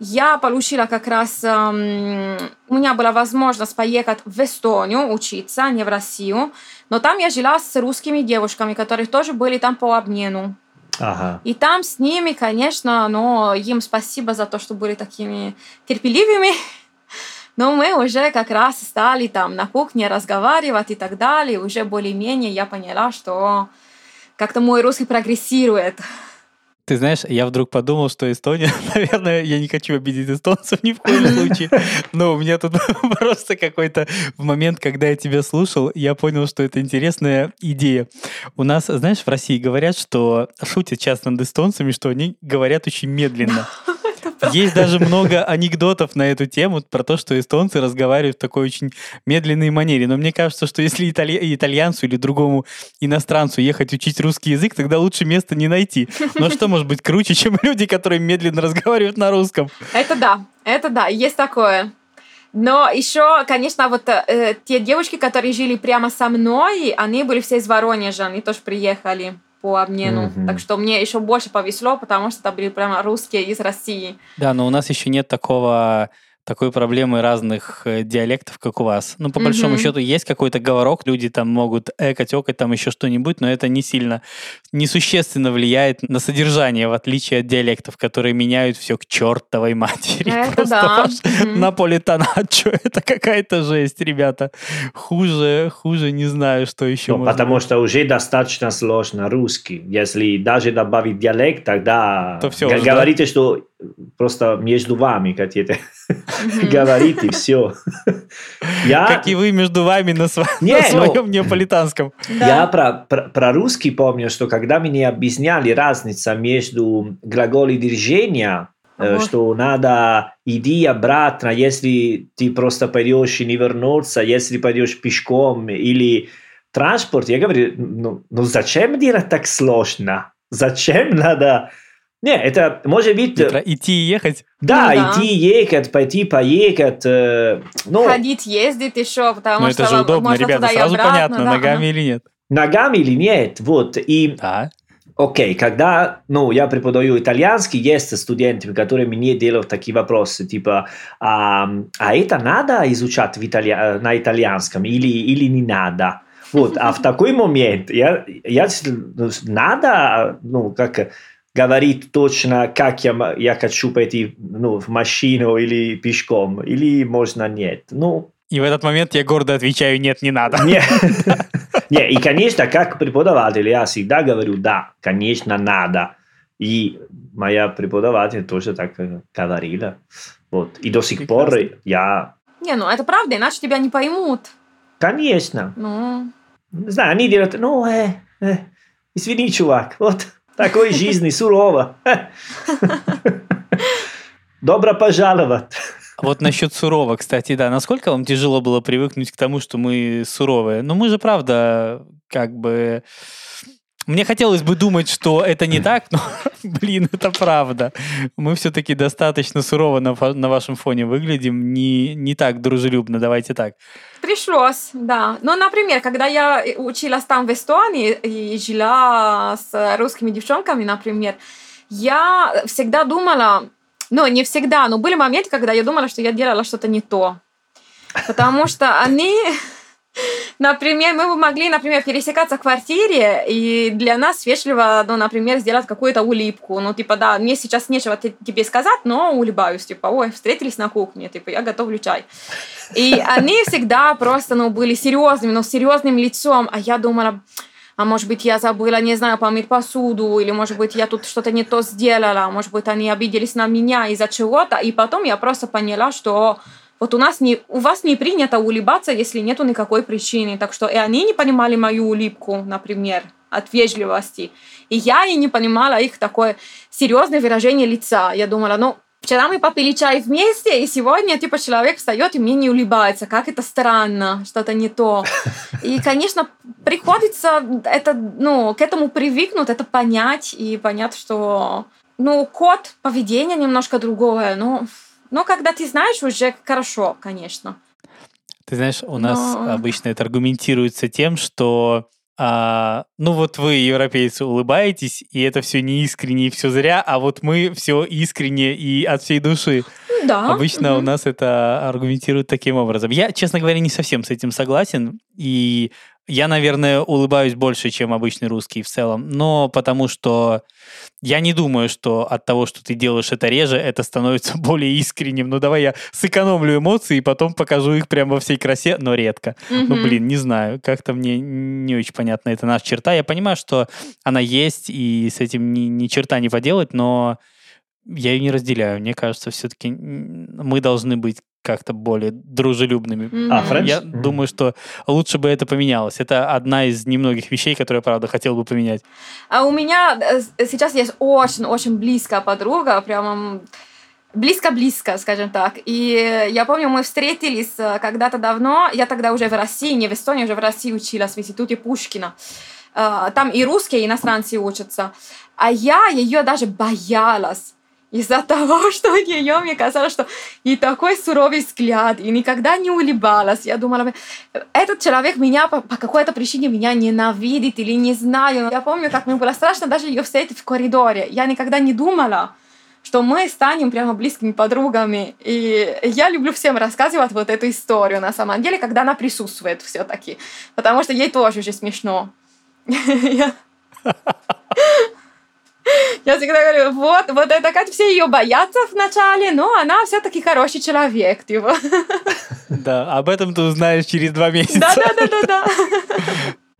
я получила как раз... эм, у меня была возможность поехать в Эстонию учиться, не в Россию. Но там я жила с русскими девушками, которые тоже были там по обмену. Ага. И там с ними, конечно, но им спасибо за то, что были такими терпеливыми. Но мы уже как раз стали там на кухне разговаривать и так далее. Уже более-менее я поняла, что как-то мой русский прогрессирует. Ты знаешь, я вдруг подумал, что Эстония, наверное, я не хочу обидеть эстонцев ни в коем случае, но у меня тут просто какой-то момент, когда я тебя слушал, я понял, что это интересная идея. У нас, знаешь, в России говорят, что шутят часто над эстонцами, что они говорят очень медленно. Есть даже много анекдотов на эту тему про то, что эстонцы разговаривают в такой очень медленной манере. Но мне кажется, что если итали... итальянцу или другому иностранцу ехать учить русский язык, тогда лучше места не найти. Но что может быть круче, чем люди, которые медленно разговаривают на русском? Это да, это да, есть такое. Но еще, конечно, вот э, те девушки, которые жили прямо со мной, они были все из Воронежа, они тоже приехали по обмену. Mm-hmm. Так что мне еще больше повезло, потому что это были прямо русские из России. Да, но у нас еще нет такого такой проблемы разных э, диалектов, как у вас. Ну, по mm-hmm. большому счету, есть какой-то говорок, люди там могут экать, окать, там еще что-нибудь, но это не сильно, несущественно влияет на содержание, в отличие от диалектов, которые меняют все к чертовой матери. Это Просто да. ваш mm-hmm. наполитаначо, это какая-то жесть, ребята. Хуже, хуже не знаю, что еще ну, можно. Потому что уже достаточно сложно русский. Если даже добавить диалект, тогда То все говорите, уже, да? что просто между вами какие-то говорит, и все. Я... Как и вы между вами на, св... Не, на своем ну, неаполитанском. Да. Я про, про, про русский помню, что когда мне объясняли разницу между глаголами движения, вот. что надо иди обратно, если ты просто пойдешь и не вернуться, если пойдешь пешком или транспорт, я говорю, ну, ну зачем делать так сложно? Зачем надо не, это может быть... Это идти и ехать? Да, ну, да, идти ехать, пойти, поехать. Э, ну, Ходить, ездить еще, потому ну, что... это же удобно, ребята, сразу обратно, понятно, да. ногами или нет. Ногами или нет, вот. И, да. окей, когда, ну, я преподаю итальянский, есть студенты, которые мне делают такие вопросы, типа, а, а это надо изучать в италья... на итальянском или, или не надо? Вот, а в такой момент я, я надо, ну, как говорит точно, как я, я хочу пойти ну, в машину или пешком, или можно нет. Ну, и в этот момент я гордо отвечаю, нет, не надо. Нет. Не, и, конечно, как преподаватель, я всегда говорю, да, конечно, надо. И моя преподаватель тоже так говорила. Вот. И до сих Прекрасно. пор я... Не, ну это правда, иначе тебя не поймут. Конечно. Ну... Не знаю, они делают, ну, э, э, извини, чувак, вот такой жизни сурово. Добро пожаловать. Вот насчет сурово, кстати, да. Насколько вам тяжело было привыкнуть к тому, что мы суровые? Ну, мы же, правда, как бы мне хотелось бы думать, что это не так, но, блин, это правда. Мы все-таки достаточно сурово на, на вашем фоне выглядим, не, не так дружелюбно, давайте так. Пришлось, да. Ну, например, когда я училась там в Эстонии и жила с русскими девчонками, например, я всегда думала, ну, не всегда, но были моменты, когда я думала, что я делала что-то не то. Потому что они Например, мы бы могли, например, пересекаться в квартире, и для нас вежливо, ну, например, сделать какую-то улыбку. Ну, типа, да, мне сейчас нечего тебе сказать, но улыбаюсь. Типа, ой, встретились на кухне, типа, я готовлю чай. И они всегда просто, ну, были серьезными, но с серьезным лицом. А я думала, а может быть, я забыла, не знаю, помыть посуду, или, может быть, я тут что-то не то сделала, может быть, они обиделись на меня из-за чего-то. И потом я просто поняла, что вот у нас не, у вас не принято улыбаться, если нету никакой причины. Так что и они не понимали мою улыбку, например, от вежливости. И я и не понимала их такое серьезное выражение лица. Я думала, ну, вчера мы попили чай вместе, и сегодня, типа, человек встает и мне не улыбается. Как это странно, что-то не то. И, конечно, приходится это, ну, к этому привыкнуть, это понять и понять, что, ну, код поведения немножко другое, но но когда ты знаешь, уже хорошо, конечно. Ты знаешь, у нас Но... обычно это аргументируется тем, что а, ну вот вы, европейцы, улыбаетесь, и это все не искренне и все зря, а вот мы все искренне и от всей души. Да. Обычно угу. у нас это аргументируют таким образом. Я, честно говоря, не совсем с этим согласен, и Я, наверное, улыбаюсь больше, чем обычный русский в целом, но потому что я не думаю, что от того, что ты делаешь это реже, это становится более искренним. Ну, давай я сэкономлю эмоции и потом покажу их прямо во всей красе, но редко. Мгм. Ну, блин, не знаю, как-то мне не очень понятно, это наша черта. Я понимаю, что она есть, и с этим ни, ни черта не поделать, но я ее не разделяю. Мне кажется, все-таки мы должны быть как-то более дружелюбными. А, Френч? Я Мгм. думаю, что лучше бы это поменялось. Это одна из немногих вещей, которые, правда, хотел бы поменять. А у меня э, с- сейчас есть очень-очень близкая подруга, прямо близко-близко, скажем так. И я помню, мы встретились э, когда-то давно, я тогда уже в России, не в Эстонии, уже в России училась в институте Пушкина. Э, Там и русские, и иностранцы учатся. А я ее даже боялась из-за того, что у нее, мне казалось, что и такой суровый взгляд, и никогда не улыбалась. Я думала, этот человек меня по, по какой-то причине меня ненавидит или не знаю. Я помню, как мне было страшно даже ее встретить в коридоре. Я никогда не думала, что мы станем прямо близкими подругами. И я люблю всем рассказывать вот эту историю, на самом деле, когда она присутствует все-таки. Потому что ей тоже уже смешно. Я- всегда говорю, вот, вот это как все ее боятся вначале, но она все-таки хороший человек, типа. Да, об этом ты узнаешь через два месяца. Да, да, да, да, да.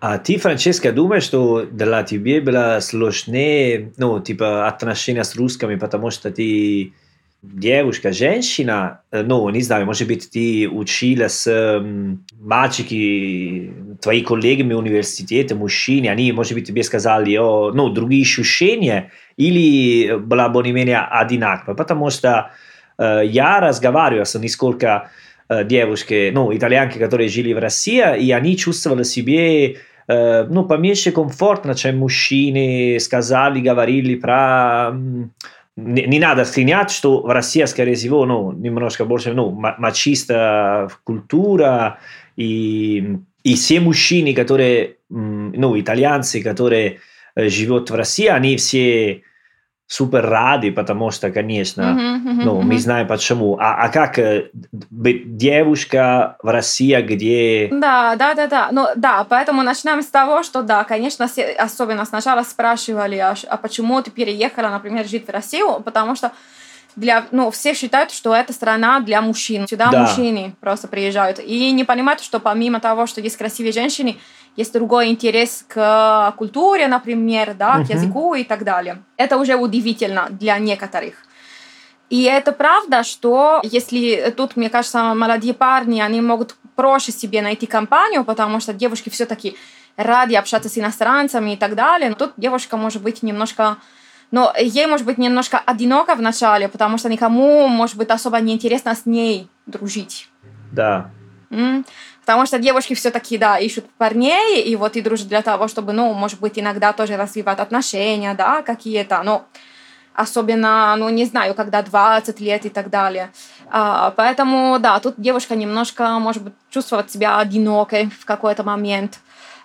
А ты, Франческа, думаешь, что для тебя было сложнее, ну, типа, отношения с русскими, потому что ты девушка, женщина, э, ну, не знаю, может быть, ты училась м, мальчики, твои коллеги в университете, мужчины, они, может быть, тебе сказали, о, ну, другие ощущения, или была более-менее одинаково, потому что э, я разговаривал с несколько э, девушки, ну, итальянки, которые жили в России, и они чувствовали себе э, ну, поменьше комфортно, чем мужчины сказали, говорили про... м, Не, не надо склонять, что в России, скорее всего, ну, немножко больше, ну, ма- мачиста культура, и, и все мужчины, которые, м, ну, итальянцы, которые э, живут в России, они все супер рады, потому что, конечно, Мгм, мгм, ну, мы мгм. знаем почему. А, а как э, быть девушка в России, где... Да, да, да, да. Ну да, поэтому начинаем с того, что да, конечно, все, особенно сначала спрашивали, а, а почему ты переехала, например, жить в Россию, потому что для, ну, все считают, что это страна для мужчин. Сюда Да. мужчины просто приезжают. И не понимают, что помимо того, что есть красивые женщины, есть другой интерес к культуре, например, да, Мгм. к языку и так далее. Это уже удивительно для некоторых. И это правда, что если тут, мне кажется, молодые парни, они могут проще себе найти компанию, потому что девушки все-таки рады общаться с иностранцами и так далее. Но тут девушка может быть немножко... Но ей может быть немножко одиноко в начале, потому что никому, может быть, особо не интересно с ней дружить. Да. Потому что девушки все-таки, да, ищут парней, и вот и дружат для того, чтобы, ну, может быть, иногда тоже развивать отношения, да, какие-то, но особенно, ну, не знаю, когда 20 лет и так далее. А, поэтому, да, тут девушка немножко, может быть, чувствовать себя одинокой в какой-то момент.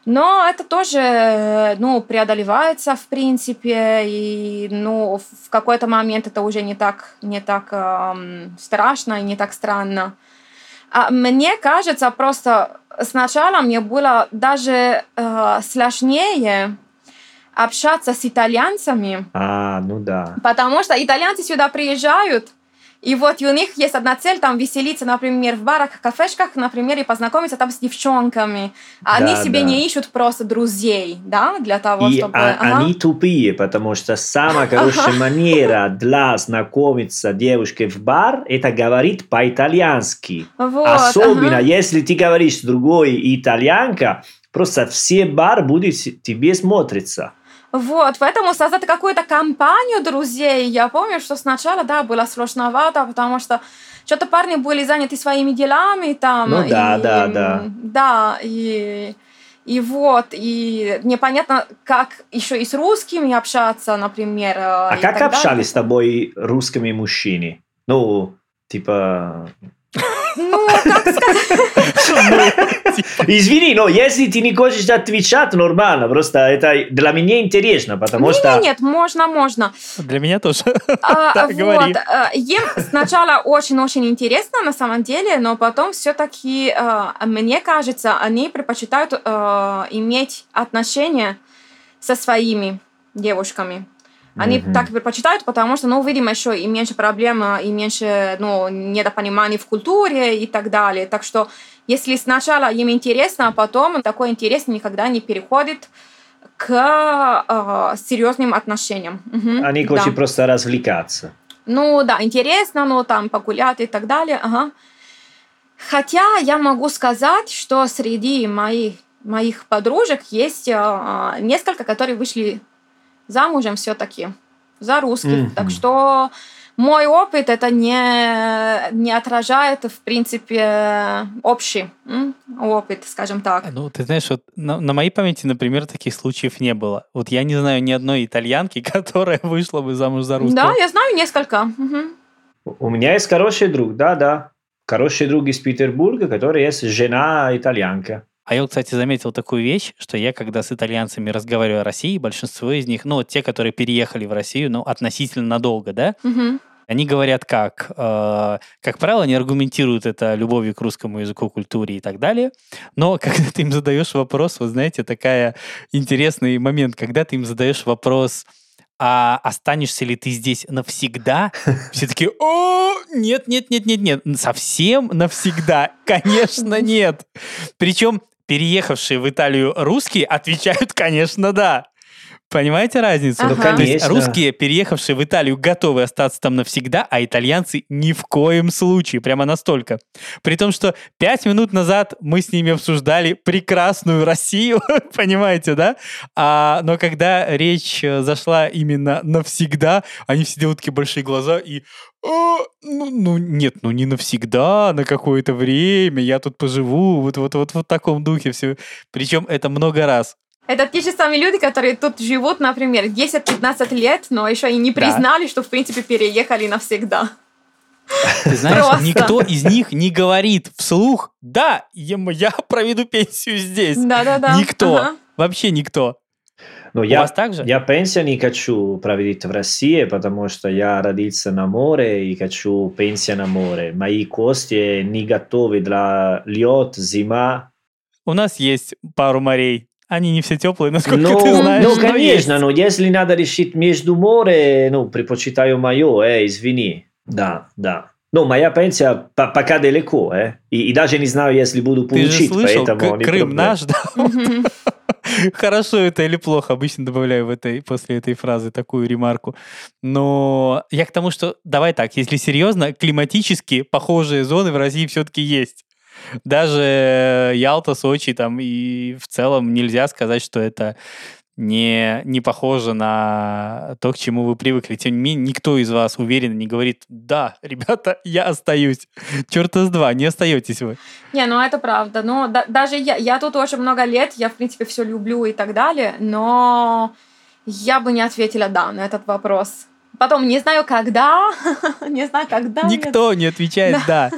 Но это тоже, ну, преодолевается, в принципе, и, ну, в какой-то момент это уже не так, не так эм, страшно и не так странно. А мне кажется, просто сначала мне было даже э, сложнее общаться с итальянцами, А, ну да. потому что итальянцы сюда приезжают, и вот у них есть одна цель, там, веселиться, например, в барах, кафешках, например, и познакомиться там с девчонками. А они Да, себе да. не ищут просто друзей, да, для того, И чтобы... а- Ага. они тупые, потому что самая хорошая манера для знакомиться девушке в бар – это говорить по-итальянски. Вот, Особенно, ага. если ты говоришь другой итальянка, просто все бар будут с- тебе смотреться. Вот, поэтому создать какую-то компанию друзей, я помню, что сначала, да, было сложновато, потому что что-то парни были заняты своими делами там. Ну да, и, да, да. Да, и, и вот, и непонятно, как еще и с русскими общаться, например. А и как общались с тобой русскими мужчины? Ну, типа... Извини, но если ты не хочешь отвечать, нормально. Просто это для меня интересно, потому что... нет, нет, можно, можно. Для меня тоже. А, Да, говори. вот, а, им сначала очень-очень интересно на самом деле, но потом все-таки, мне кажется, они предпочитают а, иметь отношения со своими девушками. Они Мгм. так предпочитают, потому что, ну, видимо, еще и меньше проблем, а, и меньше, ну, недопониманий в культуре и так далее. Так что, если сначала им интересно, а потом такой интерес никогда не переходит к а, серьезным отношениям. Мгм, Они да. хотят просто развлекаться. Ну да, интересно, ну там погулять и так далее. Ага. Хотя я могу сказать, что среди моих, моих подружек есть а, несколько, которые вышли замужем все-таки за русских. Мгм. Так что мой опыт это не, не отражает, в принципе, общий м, опыт, скажем так. Ну, ты знаешь, вот на, на моей памяти, например, таких случаев не было. Вот я не знаю ни одной итальянки, которая вышла бы замуж за русского. Да, я знаю несколько. Мгм. У меня есть хороший друг, да-да. Хороший друг из Петербурга, который есть жена итальянка. А я кстати, заметил такую вещь, что я, когда с итальянцами разговариваю о России, большинство из них, ну, вот те, которые переехали в Россию, ну, относительно надолго, да, Мгм. они говорят как? Э, как правило, они аргументируют это любовью к русскому языку, культуре и так далее. Но когда ты им задаешь вопрос, вот знаете, такая интересный момент, когда ты им задаешь вопрос, а останешься ли ты здесь навсегда? Все такие, о, нет, нет, нет, нет, нет, совсем навсегда? Конечно, нет. Причем переехавшие в Италию русские отвечают, конечно, да. Понимаете разницу? Ну, То есть русские, переехавшие в Италию, готовы остаться там навсегда, а итальянцы ни в коем случае, прямо настолько. При том, что пять минут назад мы с ними обсуждали прекрасную Россию, понимаете, да? А, но когда речь э, зашла именно навсегда, они все делают такие большие глаза и «О, ну, ну, нет, ну не навсегда, на какое-то время, я тут поживу, вот, вот, вот, вот в таком духе все. Причем это много раз. Это те же самые люди, которые тут живут, например, 10-15 лет, но еще и не Да. признали, что, в принципе, переехали навсегда. Ты знаешь, Просто. никто из них не говорит вслух, да, я, я проведу пенсию здесь. Да-да-да. Никто. Ага. Вообще никто. Но У я, вас так же? я пенсию не хочу проводить в России, потому что я родился на море и хочу пенсию на море. Мои кости не готовы для лед, зима. У нас есть пару морей. Они не все теплые, насколько Ну, ты знаешь. ну, но конечно, есть. но если надо решить между море, ну, предпочитаю мое, э, извини. Да, да. Ну, моя пенсия по- пока далеко, э. И, и даже не знаю, если буду Ты же получить, слышал, поэтому Крым наш, да? Хорошо это или плохо, обычно добавляю в этой, после этой фразы такую ремарку. Но я к тому, что давай так, если серьезно, климатически похожие зоны в России все-таки есть. Даже Ялта, Сочи там и в целом нельзя сказать, что это не, не похоже на то, к чему вы привыкли. Тем не менее, никто из вас уверенно не говорит, да, ребята, я остаюсь. Черта с два, не остаетесь вы. Не, ну это правда. Но да- даже я, я тут очень много лет, я, в принципе, все люблю и так далее, но я бы не ответила «да» на этот вопрос. Потом, не знаю, когда, не знаю, когда. нет. Никто не отвечает «да».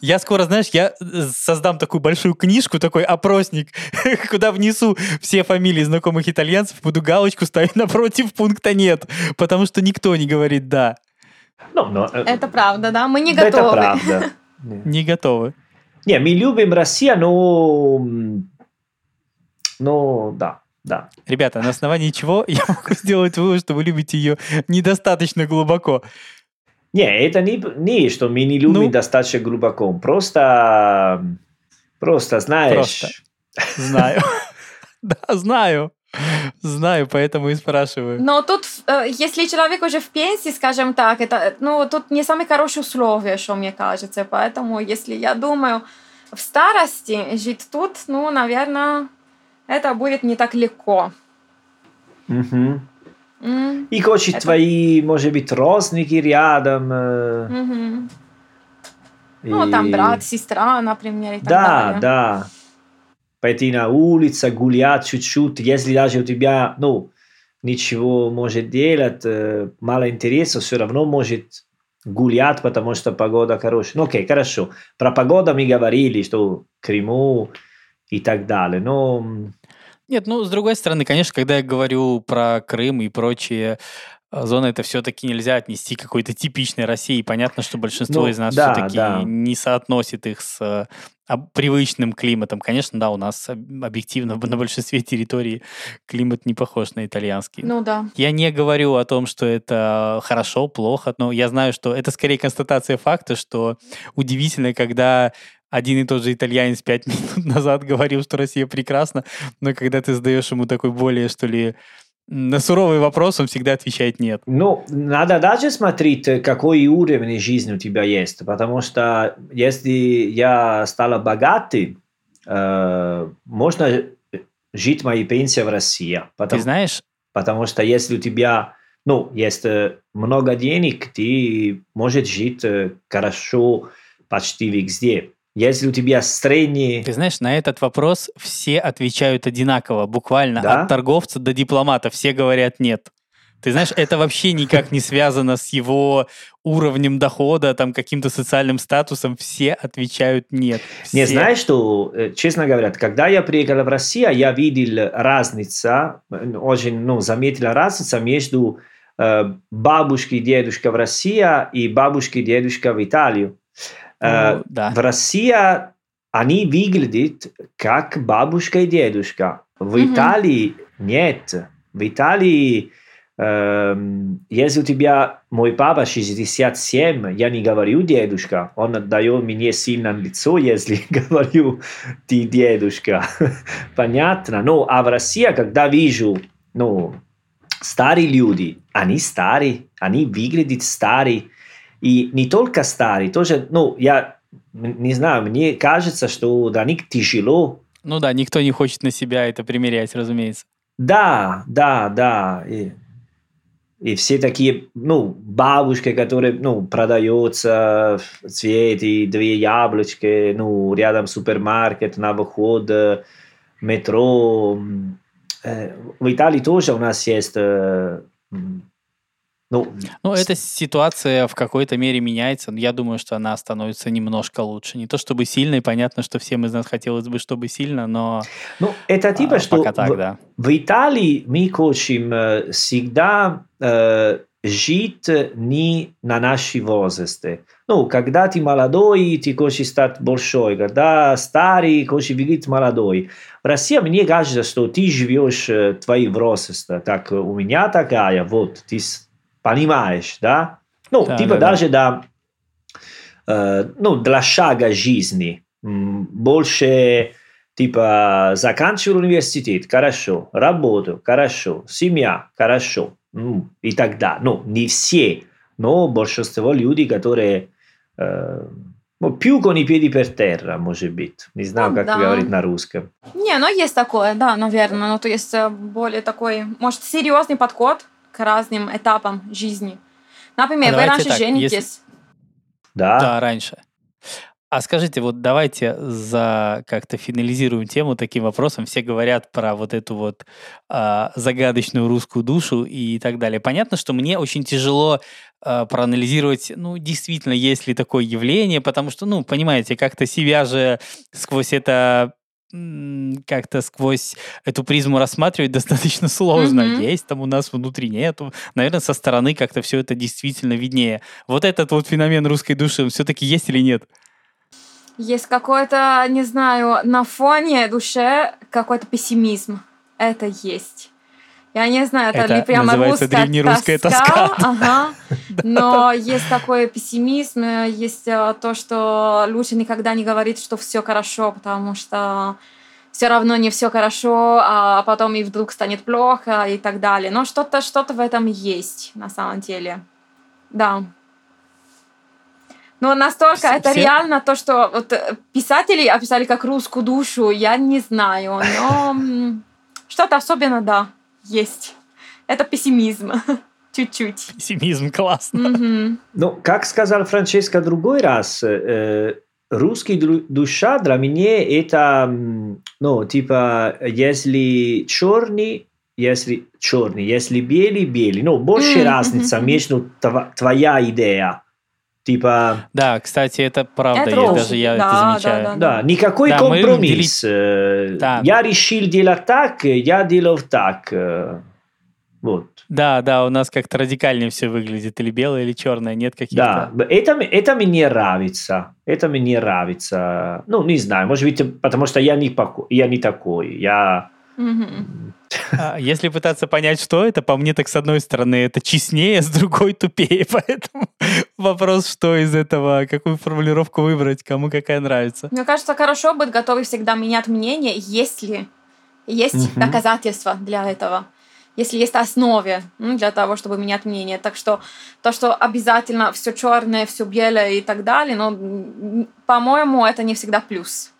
Я скоро, знаешь, я э, создам такую большую книжку, такой опросник, куда внесу все фамилии знакомых итальянцев, буду галочку ставить напротив пункта «нет», потому что никто не говорит «да». Ну, но, э, Это правда, да, мы не да, это готовы. правда. Не. Готовы. Не, мы любим Россию, но... Ну, да, да. Ребята, на основании чего я могу сделать вывод, что вы любите ее недостаточно глубоко? Не, это не, не что мы не любим Ну? достаточно глубоко. Просто, просто знаешь... Просто. Знаю. Да, знаю. Знаю, поэтому и спрашиваю. Но тут, э, если человек уже в пенсии, скажем так, это, ну, тут не самые хорошие условия, что мне кажется. Поэтому, если я думаю, в старости жить тут, ну, наверное, это будет не так легко. Мгм. М, И хочет Это- твои, может быть, родственники рядом. э, мгм. Ну, и- там брат, сестра, например, и так Да, далее. да. Пойти на улицу, гулять чуть-чуть, если даже у тебя, ну, ничего может делать, э, мало интереса, все равно может гулять, потому что погода хорошая. Ну, окей, хорошо. Про погоду мы говорили, что в Крыму и так далее. Но Нет, ну, с другой стороны, конечно, когда я говорю про Крым и прочие э, зоны, это все-таки нельзя отнести к какой-то типичной России. Понятно, что большинство Ну, из нас да, все-таки да. не соотносит их с э, привычным климатом. Конечно, да, у нас об- объективно на большинстве территорий климат не похож на итальянский. Ну да. Я не говорю о том, что это хорошо, плохо, но я знаю, что это скорее констатация факта, что удивительно, когда один и тот же итальянец пять минут назад говорил, что Россия прекрасна, но когда ты задаешь ему такой более, что ли, на суровый вопрос, он всегда отвечает нет. Ну, надо даже смотреть, э, какой уровень жизни у тебя есть. Потому что если я стала богатой, э, можно жить моей пенсии в России. Ты Потому, знаешь, потому что если у тебя ну, есть э, много денег, ты можешь жить э, хорошо почти везде. Если у тебя средний... ты знаешь, на этот вопрос все отвечают одинаково, буквально Да? от торговца до дипломата, все говорят нет. Ты знаешь, это вообще никак не связано с его уровнем дохода, там каким-то социальным статусом. Все отвечают нет. Не, Все. знаешь, что, э, честно говоря, когда я приехал в Россию, я видел разницу, э, очень, ну, заметил разницу между э, бабушкой и дедушкой в России и бабушкой и дедушкой в Италию. Э, Ну, да. В России они выглядят как бабушка и дедушка. В Мгм. Италии нет. В Италии, эм, если у тебя мой папа 67, я не говорю дедушка, он отдает мне сильно лицо, если говорю ты дедушка. Понятно? Ну, а в России, когда вижу, ну, старые люди, они старые, они выглядят старые. И не только старые, тоже, ну, я не знаю, мне кажется, что для них тяжело. Ну да, никто не хочет на себя это примерять, разумеется. Да, да, да. И, и все такие, ну, бабушки, которые, ну, продаются цветы, две яблочки, ну, рядом супермаркет, на выход, э, метро. Э, В Италии тоже у нас есть, э, ну, Ну, эта ситуация в какой-то мере меняется, но я думаю, что она становится немножко лучше. Не то чтобы сильно, и понятно, что всем из нас хотелось бы, чтобы сильно, но ну, это типа, а, что пока так, в- да. В Италии мы хотим э, всегда э, жить не на наши возрасте. Ну, когда ты молодой, ты хочешь стать большой, когда старый, хочешь выглядеть молодой. В России мне кажется, что ты живешь э, твои возраста. Так, у меня такая, вот, ты понимаешь, да? Ну, Да, типа да, да. даже да, э, ну, для шага жизни. Больше Типа, заканчивал университет, хорошо, работу, хорошо, семья, хорошо, и далее. Ну, не все, но большинство людей, которые э, ну, più con i piedi per terra, может быть. Не знаю, Ну, как да. говорить на русском. Не, ну есть такое, да, наверное. Ну, то есть более такой, может, серьезный подход к разным этапам жизни. Например, А вы раньше так, женитесь. если- Да? Да, раньше. А скажите, вот давайте за как-то финализируем тему таким вопросом. Все говорят про вот эту вот а, загадочную русскую душу и так далее. Понятно, что мне очень тяжело а, проанализировать, ну, действительно, есть ли такое явление, потому что, ну, понимаете, как-то себя же сквозь это как-то сквозь эту призму рассматривать достаточно сложно. Мгм. Есть там у нас внутри, нету. Наверное, со стороны как-то все это действительно виднее. Вот этот вот феномен русской души, он все-таки есть или нет? Есть какой-то, не знаю, на фоне душе какой-то пессимизм. Это есть. Я не знаю, это, Это ли прямо называется русская древнерусская тоска, тоска. ага. но есть такой пессимизм, есть э, то, что лучше никогда не говорить, что все хорошо, потому что все равно не все хорошо, а потом и вдруг станет плохо и так далее. Но что-то что в этом есть на самом деле. Да. Но настолько Все- это все- реально то, что вот э, писатели описали как русскую душу, я не знаю, но что-то особенно, да, есть. Это пессимизм. Чуть-чуть. Пессимизм, классно. Мгм. Ну, как сказал Франческо другой раз, э, русский дру- душа для меня это, ну, типа, если черный, если черный, если белый, белый. Ну, больше Мгм, разница между тва- твоя идея Типа... Да, кстати, это правда, Это я, очень- даже я да, это замечаю. да, Да, никакой Да, мы компромисс. Э, Да. Я решил делать так, я делал так. э, Вот. Да, да, у нас как-то радикальнее все выглядит, или белое, или черное, нет Да, каких-то... это, м- это мне нравится. Это мне нравится. Ну, не знаю, может быть, потому что я не, поко- я не такой. Я... Мгм. А, Если пытаться понять, что это, по мне, так с одной стороны это честнее, с другой тупее, поэтому вопрос, что из этого, какую формулировку выбрать, кому какая нравится. Мне кажется, хорошо быть готовы всегда менять мнение, если есть Мгм. доказательства для этого. Если есть основе м, для того, чтобы менять мнение. Так что то, что обязательно все черное, все белое и так далее, но, м, по-моему, это не всегда плюс.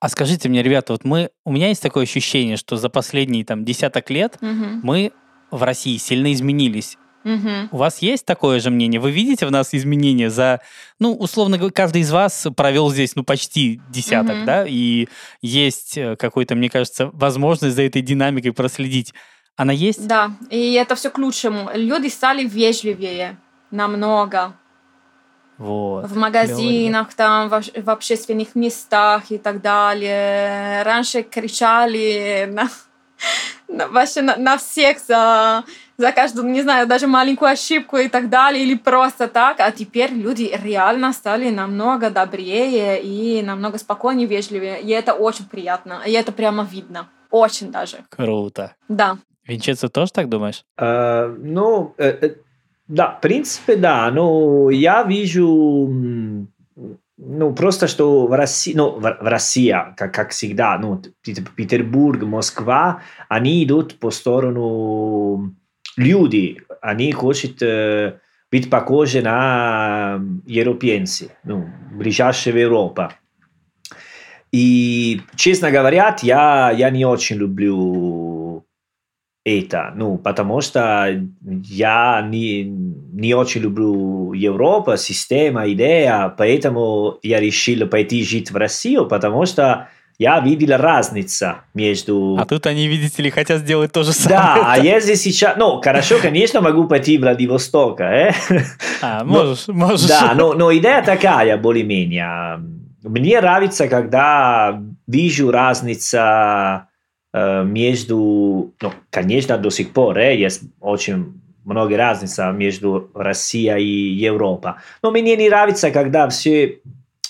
А скажите мне, ребята, вот мы, у меня есть такое ощущение, что за последние там десяток лет Мгм. мы в России сильно изменились. Мгм. У вас есть такое же мнение? Вы видите в нас изменения за, ну, условно говоря, каждый из вас провел здесь, ну, почти десяток, Мгм. да, и есть э, какой-то, мне кажется, возможность за этой динамикой проследить. Она есть? Да, и это все к лучшему. Люди стали вежливее намного. Вот. в магазинах, там, в, в общественных местах и так далее. Раньше кричали на, на- вообще на, на всех за, за каждую, не знаю, даже маленькую ошибку и так далее, или просто так. А теперь люди реально стали намного добрее и намного спокойнее, вежливее. И это очень приятно. И это прямо видно. Очень даже. Круто. Да. Винченцо тоже так думаешь? э, ну, э, э, да, в принципе, да. Но я вижу... Ну, просто что в России, ну, в, в России, как, как всегда, ну, Петербург, Москва, они идут по сторону люди, они хотят э, быть похожи на европейцы, ну, ближайшая Европа. И, честно говоря, я, я не очень люблю это, ну, потому что я не, не очень люблю Европу, система, идея, поэтому я решил пойти жить в Россию, потому что я видел разницу между... А тут они, видите ли, хотят сделать то же самое. Да, а если сейчас... Ну, хорошо, конечно, могу пойти в Владивосток, э? А, можешь, можешь. Да, но, но идея такая, более-менее. Мне нравится, когда вижу разницу между... Ну, конечно, до сих пор э, есть очень много разница между Россией и Европой. Но мне не нравится, когда все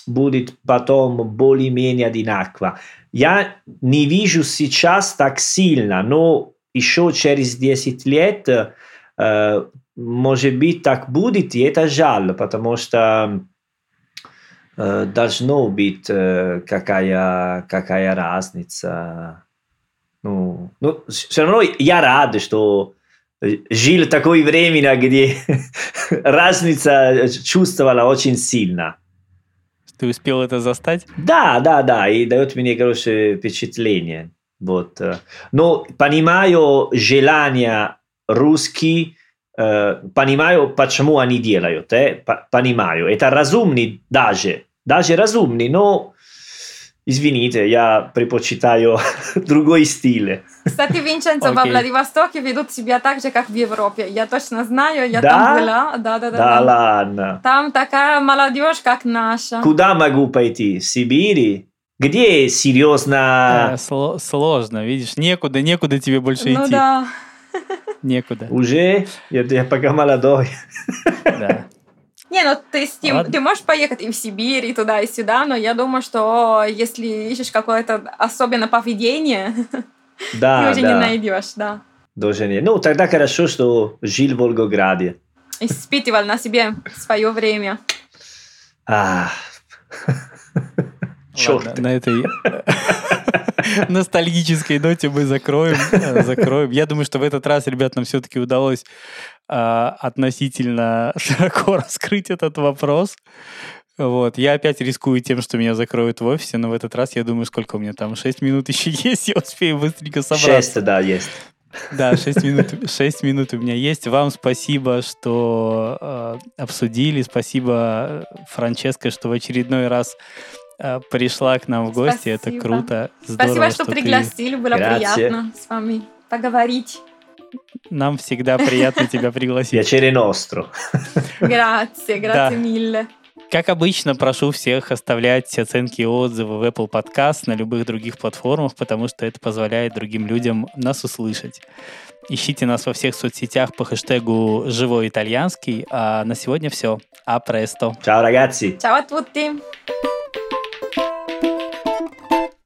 будет потом более-менее одинаково. Я не вижу сейчас так сильно, но еще через 10 лет, э, может быть, так будет, и это жаль, потому что э, должно быть э, какая, какая разница. Ну, ну, все равно я рад, что жил такое время, где разница чувствовала очень сильно. Ты успел это застать? Да, да, да, и дает мне хорошее впечатление. Вот. Но понимаю желание русский, э, понимаю, почему они делают, э, по- понимаю. Это разумный даже, даже разумный, но извините, я предпочитаю другой стиль. Кстати, Винченцо, во Окей. Владивостоке ведут себя так же, как в Европе. Я точно знаю, я Да? там была. Да, да, да. Да да. ладно. Там такая молодежь, как наша. Куда могу пойти? В Сибири? Где серьезно Э, сло- сложно, видишь, некуда, некуда тебе больше Ну идти. да. Некуда. уже? Я, я пока молодой. Да. Не, ну ты, с ним, Ладно. ты можешь поехать и в Сибирь, и туда, и сюда, но я думаю, что если ищешь какое-то особенное поведение, Да, ты уже да. не найдешь, да. Даже не. Ну, тогда хорошо, что жил в Волгограде. Испытывал на себе свое время. А. Черт. Ладно, на этой ностальгической ноте мы закроем. э, закроем. Я думаю, что в этот раз, ребят, нам все-таки удалось а, относительно широко раскрыть этот вопрос. Вот. Я опять рискую тем, что меня закроют в офисе, но в этот раз я думаю, сколько у меня там, 6 минут еще есть, я успею быстренько собраться. Шесть, да, есть. Да, 6 минут, 6 минут у меня есть. Вам спасибо, что э, обсудили. Спасибо, э, Франческа, что в очередной раз э, пришла к нам в гости. Это Спасибо. круто. Здорово, Спасибо, что ты- пригласили, было Grazie. приятно с вами поговорить. Нам всегда приятно тебя пригласить. Piacere nostro. Grazie, grazie mille. Как обычно, прошу всех оставлять оценки и отзывы в Apple Podcast на любых других платформах, потому что это позволяет другим людям нас услышать. Ищите нас во всех соцсетях по хэштегу «Живой итальянский». А на сегодня все. А престо. Ciao ragazzi. Ciao a tutti.